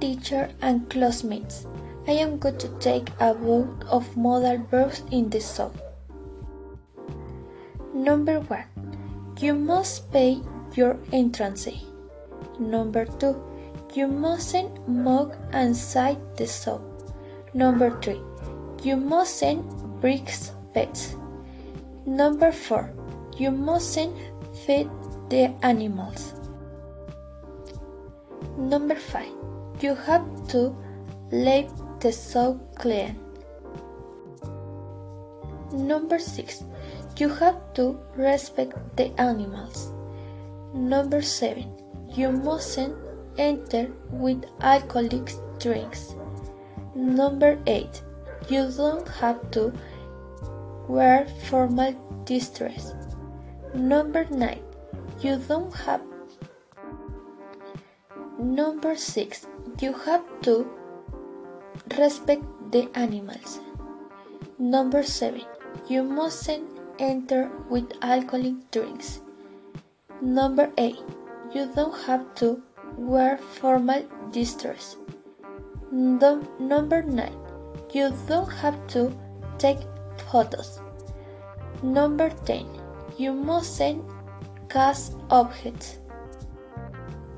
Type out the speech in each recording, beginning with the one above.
teacher and classmates. I am going to take a vote of modal verbs in the song. Number 1. You must pay your entrance. Number 2. You mustn't mug and cite the soap. Number 3. You mustn't break pets. Number 4. You mustn't feed the animals. Number 5. You have to leave the soap clean. Number 6. You have to respect the animals. Number 7. You mustn't enter with alcoholic drinks. Number 8. You don't have to wear formal distress. Number 9. You don't have Number 6. You have to respect the animals. Number 7. You mustn't enter with alcoholic drinks. Number 8. You don't have to wear formal distress. Num- number 9. You don't have to take photos. Number 10. You mustn't cast objects.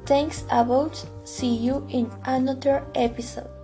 Thanks about see you in another episode.